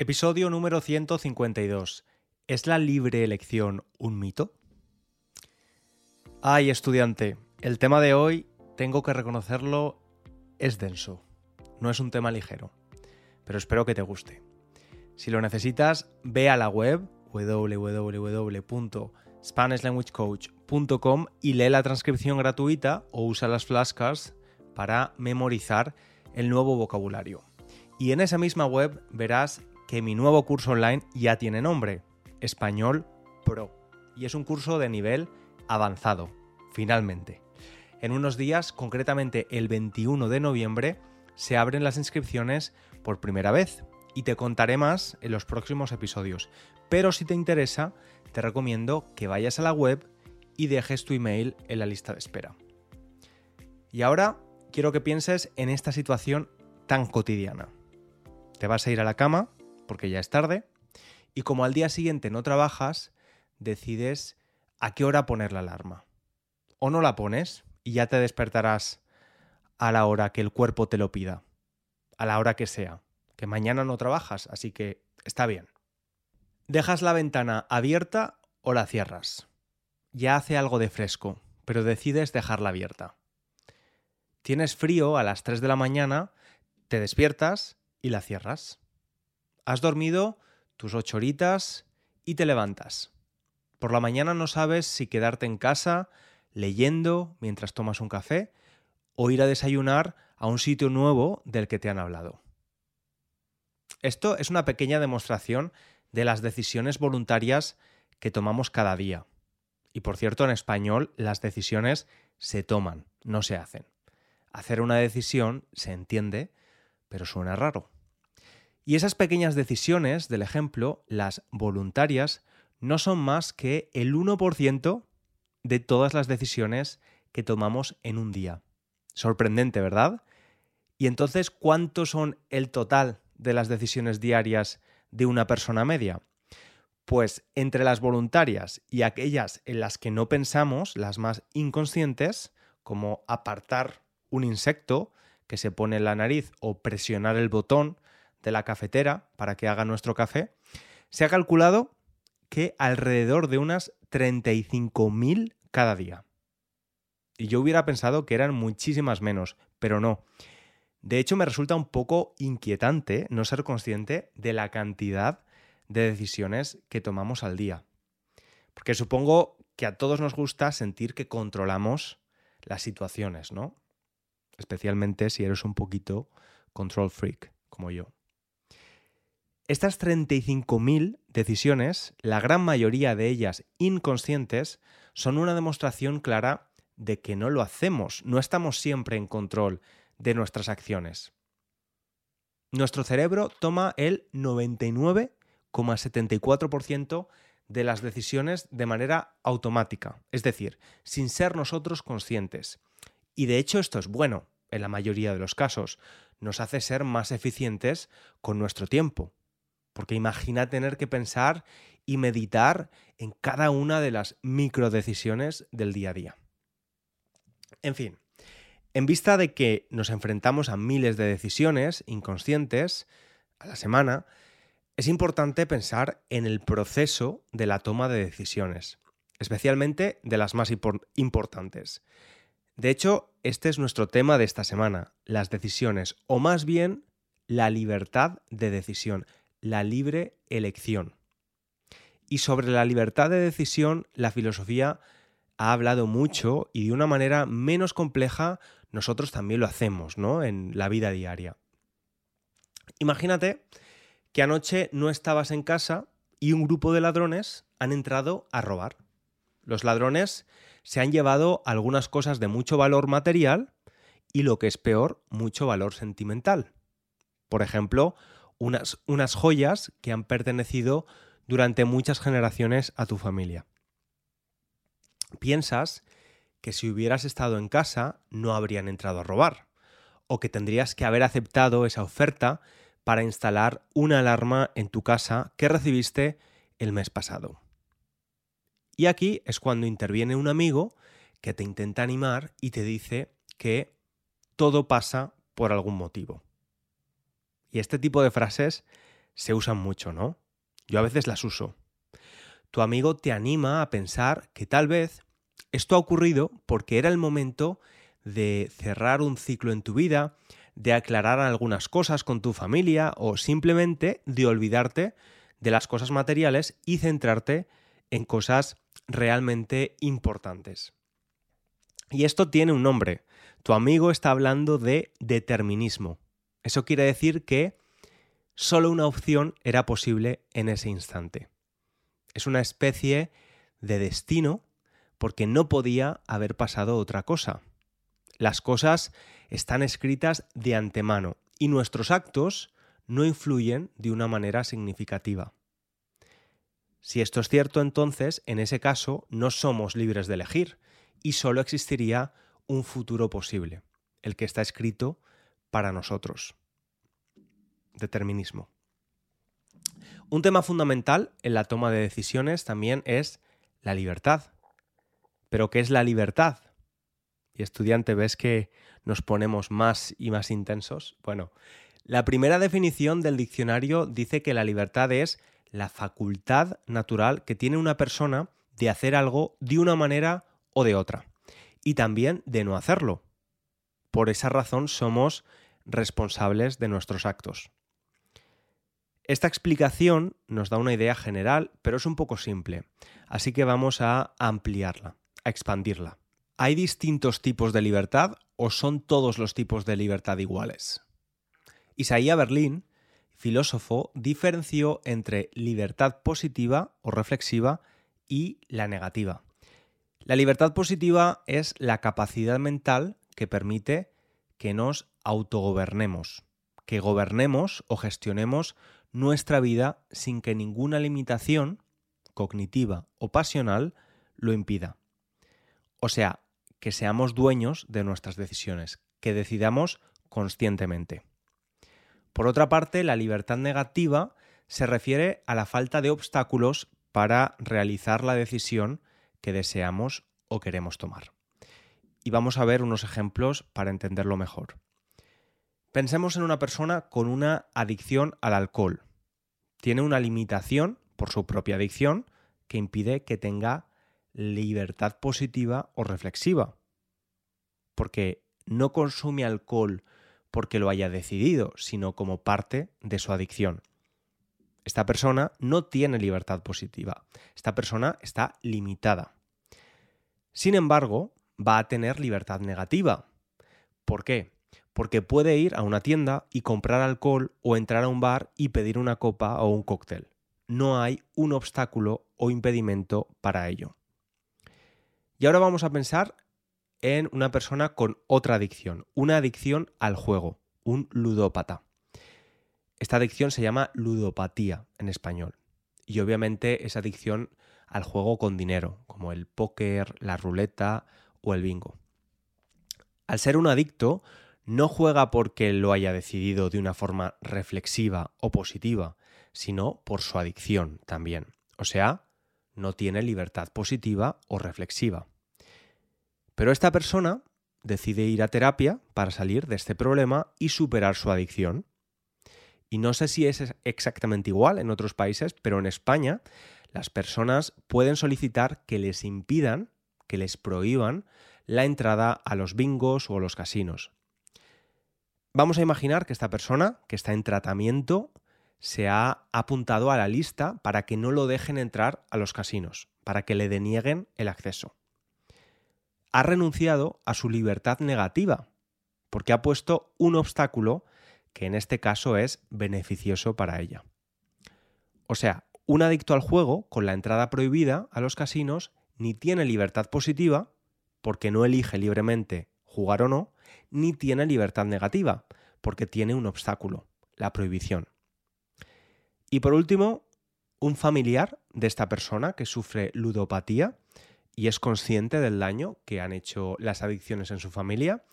Episodio número 152. ¿Es la libre elección un mito? Ay, estudiante, el tema de hoy, tengo que reconocerlo, es denso. No es un tema ligero, pero espero que te guste. Si lo necesitas, ve a la web www.spanishlanguagecoach.com y lee la transcripción gratuita o usa las flashcards para memorizar el nuevo vocabulario. Y en esa misma web verás que mi nuevo curso online ya tiene nombre, Español Pro, y es un curso de nivel avanzado, finalmente. En unos días, concretamente el 21 de noviembre, se abren las inscripciones por primera vez y te contaré más en los próximos episodios. Pero si te interesa, te recomiendo que vayas a la web y dejes tu email en la lista de espera. Y ahora quiero que pienses en esta situación tan cotidiana. Te vas a ir a la cama porque ya es tarde, y como al día siguiente no trabajas, decides a qué hora poner la alarma. O no la pones y ya te despertarás a la hora que el cuerpo te lo pida, a la hora que sea, que mañana no trabajas, así que está bien. Dejas la ventana abierta o la cierras. Ya hace algo de fresco, pero decides dejarla abierta. Tienes frío a las 3 de la mañana, te despiertas y la cierras. Has dormido tus ocho horitas y te levantas. Por la mañana no sabes si quedarte en casa leyendo mientras tomas un café o ir a desayunar a un sitio nuevo del que te han hablado. Esto es una pequeña demostración de las decisiones voluntarias que tomamos cada día. Y por cierto, en español las decisiones se toman, no se hacen. Hacer una decisión se entiende, pero suena raro. Y esas pequeñas decisiones del ejemplo, las voluntarias, no son más que el 1% de todas las decisiones que tomamos en un día. Sorprendente, ¿verdad? Y entonces, ¿cuánto son el total de las decisiones diarias de una persona media? Pues entre las voluntarias y aquellas en las que no pensamos, las más inconscientes, como apartar un insecto que se pone en la nariz o presionar el botón de la cafetera para que haga nuestro café, se ha calculado que alrededor de unas 35.000 cada día. Y yo hubiera pensado que eran muchísimas menos, pero no. De hecho, me resulta un poco inquietante no ser consciente de la cantidad de decisiones que tomamos al día. Porque supongo que a todos nos gusta sentir que controlamos las situaciones, ¿no? Especialmente si eres un poquito control freak, como yo. Estas 35.000 decisiones, la gran mayoría de ellas inconscientes, son una demostración clara de que no lo hacemos, no estamos siempre en control de nuestras acciones. Nuestro cerebro toma el 99,74% de las decisiones de manera automática, es decir, sin ser nosotros conscientes. Y de hecho esto es bueno, en la mayoría de los casos, nos hace ser más eficientes con nuestro tiempo porque imagina tener que pensar y meditar en cada una de las microdecisiones del día a día. En fin, en vista de que nos enfrentamos a miles de decisiones inconscientes a la semana, es importante pensar en el proceso de la toma de decisiones, especialmente de las más importantes. De hecho, este es nuestro tema de esta semana, las decisiones, o más bien la libertad de decisión, la libre elección. Y sobre la libertad de decisión, la filosofía ha hablado mucho y de una manera menos compleja nosotros también lo hacemos, ¿no? En la vida diaria. Imagínate que anoche no estabas en casa y un grupo de ladrones han entrado a robar. Los ladrones se han llevado algunas cosas de mucho valor material y lo que es peor, mucho valor sentimental. Por ejemplo, unas, unas joyas que han pertenecido durante muchas generaciones a tu familia. Piensas que si hubieras estado en casa no habrían entrado a robar, o que tendrías que haber aceptado esa oferta para instalar una alarma en tu casa que recibiste el mes pasado. Y aquí es cuando interviene un amigo que te intenta animar y te dice que todo pasa por algún motivo. Y este tipo de frases Se usan mucho, ¿no? Yo a veces las uso. Tu amigo te anima a pensar que tal vez esto ha ocurrido porque era el momento de cerrar un ciclo en tu vida, de aclarar algunas cosas con tu familia o simplemente de olvidarte de las cosas materiales y centrarte en cosas realmente importantes. Y esto tiene un nombre. Tu amigo está hablando de determinismo. Eso quiere decir que solo una opción era posible en ese instante. Es una especie de destino porque no podía haber pasado otra cosa. Las cosas están escritas de antemano y nuestros actos no influyen de una manera significativa. Si esto es cierto, entonces, en ese caso, no somos libres de elegir y solo existiría un futuro posible, el que está escrito para nosotros. Determinismo. Un tema fundamental en la toma de decisiones también es la libertad. ¿Pero qué es la libertad? Y estudiante, ¿ves que nos ponemos más y más intensos? Bueno, la primera definición del diccionario dice que la libertad es la facultad natural que tiene una persona de hacer algo de una manera o de otra, y también de no hacerlo. Por esa razón somos responsables de nuestros actos. Esta explicación nos da una idea general, pero es un poco simple, así que vamos a ampliarla, a expandirla. ¿Hay distintos tipos de libertad o son todos los tipos de libertad iguales? Isaías Berlín filósofo diferenció entre libertad positiva o reflexiva y la negativa. La libertad positiva es la capacidad mental que permite que nos autogobernemos, que gobernemos o gestionemos nuestra vida sin que ninguna limitación cognitiva o pasional lo impida. O sea, que seamos dueños de nuestras decisiones, que decidamos conscientemente. Por otra parte, la libertad negativa se refiere a la falta de obstáculos para realizar la decisión que deseamos o queremos tomar. Y vamos a ver unos ejemplos para entenderlo mejor. Pensemos en una persona con una adicción al alcohol. Tiene una limitación por su propia adicción que impide que tenga libertad positiva o reflexiva. Porque no consume alcohol porque lo haya decidido, sino como parte de su adicción. Esta persona no tiene libertad positiva. Esta persona está limitada. Sin embargo, va a tener libertad negativa. ¿Por qué? Porque puede ir a una tienda y comprar alcohol o entrar a un bar y pedir una copa o un cóctel. No hay un obstáculo o impedimento para ello. Y ahora vamos a pensar en una persona con otra adicción, una adicción al juego, un ludópata. Esta adicción se llama ludopatía en español. Y obviamente es adicción al juego con dinero, como el póker, la ruleta o el bingo. Al ser un adicto, no juega porque lo haya decidido de una forma reflexiva o positiva, sino por su adicción también. O sea, no tiene libertad positiva o reflexiva. Pero esta persona decide ir a terapia para salir de este problema y superar su adicción. Y no sé si es exactamente igual en otros países, pero en España las personas pueden solicitar que les impidan, que les prohíban la entrada a los bingos o los casinos. Vamos a imaginar que esta persona, que está en tratamiento, se ha apuntado a la lista para que no lo dejen entrar a los casinos, para que le denieguen el acceso ha renunciado a su libertad negativa, porque ha puesto un obstáculo que en este caso es beneficioso para ella. O sea, un adicto al juego, con la entrada prohibida a los casinos, ni tiene libertad positiva, porque no elige libremente jugar o no, ni tiene libertad negativa, porque tiene un obstáculo, la prohibición. Y por último, un familiar de esta persona que sufre ludopatía, y es consciente del daño que han hecho las adicciones en su familia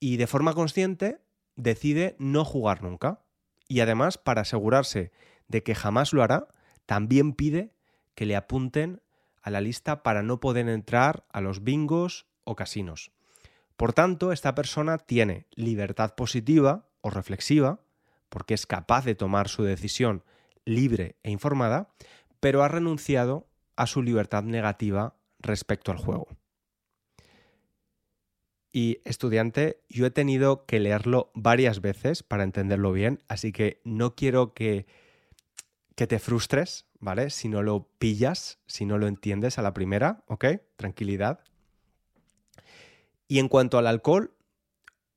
y de forma consciente decide no jugar nunca. Y además, para asegurarse de que jamás lo hará, también pide que le apunten a la lista para no poder entrar a los bingos o casinos. Por tanto, esta persona tiene libertad positiva o reflexiva porque es capaz de tomar su decisión libre e informada, pero ha renunciado a su libertad negativa respecto al juego. Y estudiante, yo he tenido que leerlo varias veces para entenderlo bien, así que no quiero que, que te frustres, ¿vale? Si no lo pillas, si no lo entiendes a la primera, ¿ok? Tranquilidad. Y en cuanto al alcohol,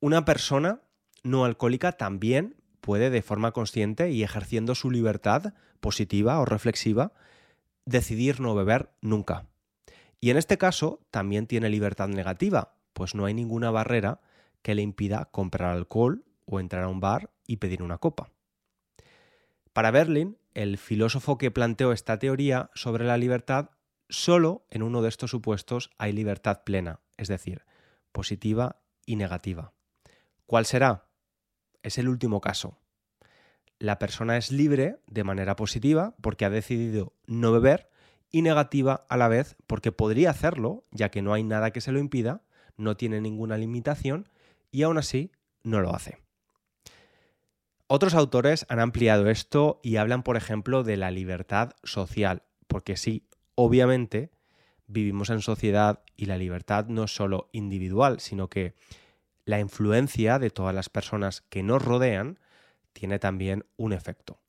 una persona no alcohólica también puede de forma consciente y ejerciendo su libertad positiva o reflexiva decidir no beber nunca. Y en este caso también tiene libertad negativa, pues no hay ninguna barrera que le impida comprar alcohol o entrar a un bar y pedir una copa. Para Berlin, el filósofo que planteó esta teoría sobre la libertad, solo en uno de estos supuestos hay libertad plena, es decir, positiva y negativa. ¿Cuál será? Es el último caso. La persona es libre de manera positiva porque ha decidido no beber y negativa a la vez porque podría hacerlo, ya que no hay nada que se lo impida, no tiene ninguna limitación y aún así no lo hace. Otros autores han ampliado esto y hablan, por ejemplo, de la libertad social, porque sí, obviamente vivimos en sociedad y la libertad no es solo individual, sino que la influencia de todas las personas que nos rodean tiene también un efecto.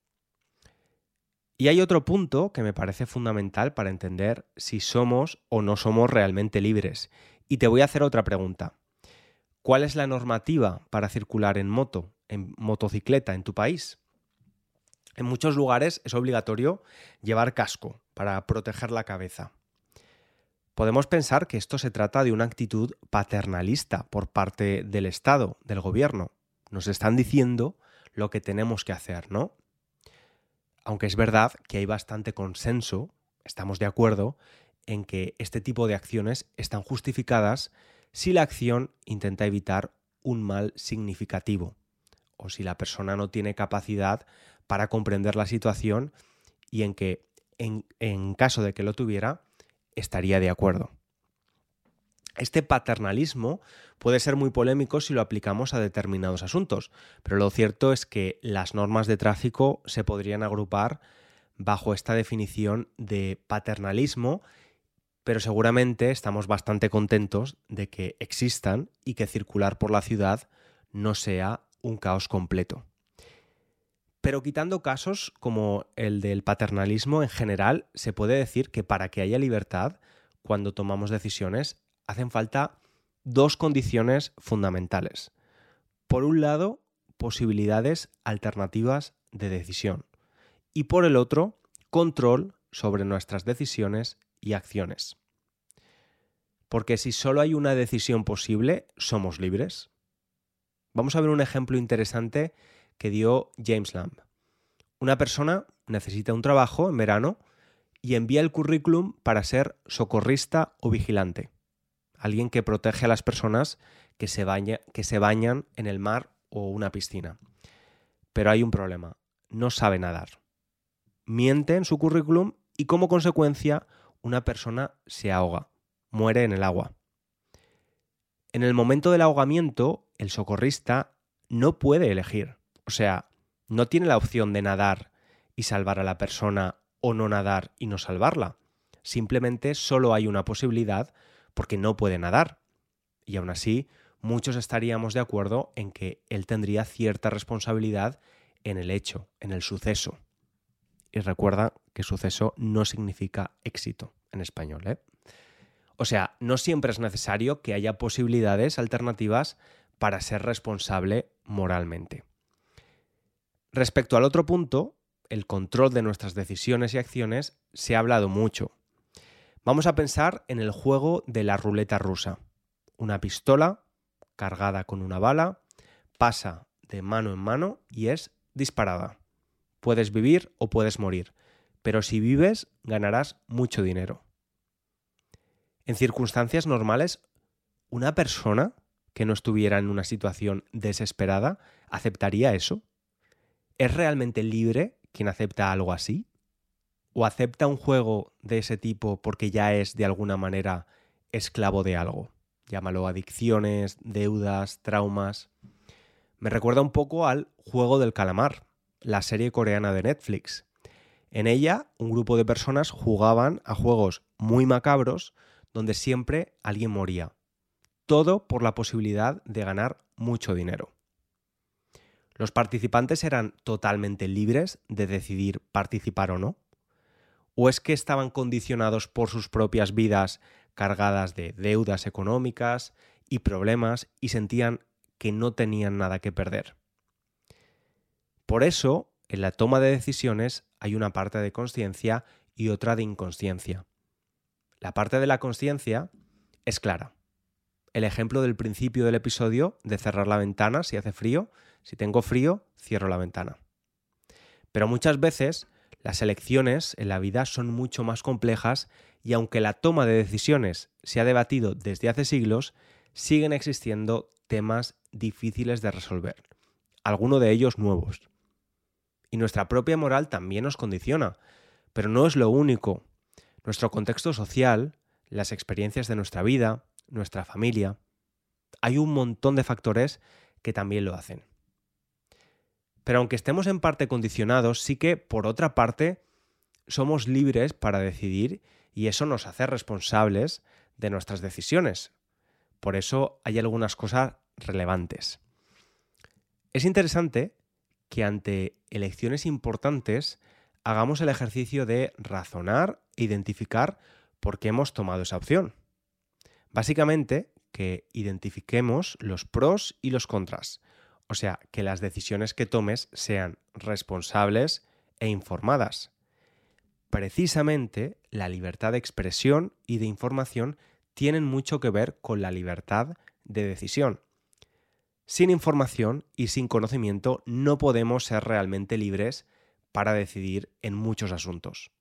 Y hay otro punto que me parece fundamental para entender si somos o no somos realmente libres, y te voy a hacer otra pregunta. ¿Cuál es la normativa para circular en moto, en motocicleta en tu país? En muchos lugares es obligatorio llevar casco para proteger la cabeza. Podemos pensar que esto se trata de una actitud paternalista por parte del Estado, del gobierno. Nos están diciendo lo que tenemos que hacer, ¿no? Aunque es verdad que hay bastante consenso, estamos de acuerdo, en que este tipo de acciones están justificadas si la acción intenta evitar un mal significativo o si la persona no tiene capacidad para comprender la situación y en que en, caso de que lo tuviera estaría de acuerdo. Este paternalismo puede ser muy polémico si lo aplicamos a determinados asuntos, pero lo cierto es que las normas de tráfico se podrían agrupar bajo esta definición de paternalismo pero seguramente estamos bastante contentos de que existan y que circular por la ciudad no sea un caos completo. Pero quitando casos como el del paternalismo en general, se puede decir que para que haya libertad, cuando tomamos decisiones, hacen falta dos condiciones fundamentales. Por un lado, posibilidades alternativas de decisión. Y por el otro, control sobre nuestras decisiones y acciones. Porque si solo hay una decisión posible, somos libres. Vamos a ver un ejemplo interesante que dio James Lamb. Una persona necesita un trabajo en verano y envía el currículum para ser socorrista o vigilante. Alguien que protege a las personas que se, que se bañan en el mar o una piscina. Pero hay un problema. No sabe nadar. Miente en su currículum y como consecuencia una persona se ahoga, muere en el agua. En el momento del ahogamiento, el socorrista no puede elegir. O sea, no tiene la opción de nadar y salvar a la persona o no nadar y no salvarla. Simplemente solo hay una posibilidad porque no puede nadar. Y aún así, muchos estaríamos de acuerdo en que él tendría cierta responsabilidad en el hecho, en el suceso. Y recuerda que suceso no significa éxito en español. ¿eh? O sea, no siempre es necesario que haya posibilidades alternativas para ser responsable moralmente. Respecto al otro punto, el control de nuestras decisiones y acciones, se ha hablado mucho. Vamos a pensar en el juego de la ruleta rusa. Una pistola cargada con una bala pasa de mano en mano y es disparada. Puedes vivir o puedes morir, pero si vives ganarás mucho dinero. En circunstancias normales, una persona que no estuviera en una situación desesperada aceptaría eso. ¿Es realmente libre quien acepta algo así? ¿O acepta un juego de ese tipo porque ya es de alguna manera esclavo de algo? Llámalo adicciones, deudas, traumas. Me recuerda un poco al Juego del Calamar, la serie coreana de Netflix. En ella, un grupo de personas jugaban a juegos muy macabros donde siempre alguien moría. Todo por la posibilidad de ganar mucho dinero. Los participantes eran totalmente libres de decidir participar o no. ¿O es que estaban condicionados por sus propias vidas cargadas de deudas económicas y problemas y sentían que no tenían nada que perder? Por eso, en la toma de decisiones hay una parte de conciencia y otra de inconsciencia. La parte de la conciencia es clara. El ejemplo del principio del episodio de cerrar la ventana si hace frío, si tengo frío, cierro la ventana. Pero muchas veces las elecciones en la vida son mucho más complejas y aunque la toma de decisiones se ha debatido desde hace siglos, siguen existiendo temas difíciles de resolver, algunos de ellos nuevos. Y nuestra propia moral también nos condiciona, pero no es lo único. Nuestro contexto social, las experiencias de nuestra vida, nuestra familia, hay un montón de factores que también lo hacen. Pero aunque estemos en parte condicionados, sí que, por otra parte, somos libres para decidir y eso nos hace responsables de nuestras decisiones. Por eso hay algunas cosas relevantes. Es interesante que ante elecciones importantes hagamos el ejercicio de razonar identificar por qué hemos tomado esa opción. Básicamente, que identifiquemos los pros y los contras, o sea, que las decisiones que tomes sean responsables e informadas. Precisamente la libertad de expresión y de información tienen mucho que ver con la libertad de decisión. Sin información y sin conocimiento no podemos ser realmente libres para decidir en muchos asuntos.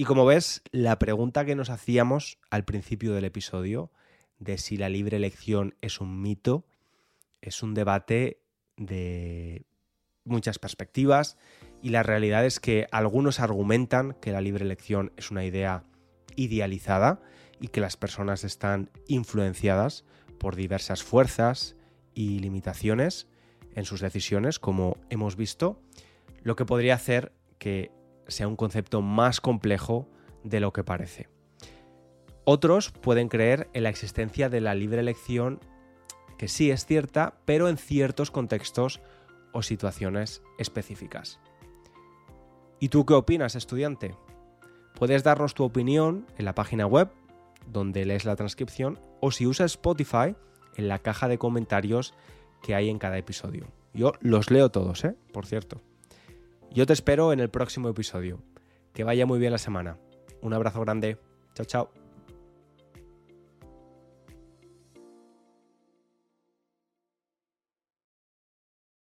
Y como ves, la pregunta que nos hacíamos al principio del episodio de si la libre elección es un mito es un debate de muchas perspectivas y la realidad es que algunos argumentan que la libre elección es una idea idealizada y que las personas están influenciadas por diversas fuerzas y limitaciones en sus decisiones, como hemos visto, lo que podría hacer que sea un concepto más complejo de lo que parece. Otros pueden creer en la existencia de la libre elección que sí es cierta, pero en ciertos contextos o situaciones específicas. ¿Y tú qué opinas, estudiante? Puedes darnos tu opinión en la página web, donde lees la transcripción, o si usas Spotify, en la caja de comentarios que hay en cada episodio. Yo los leo todos, ¿eh? Por cierto. Yo te espero en el próximo episodio. Que vaya muy bien la semana. Un abrazo grande. Chao, chao.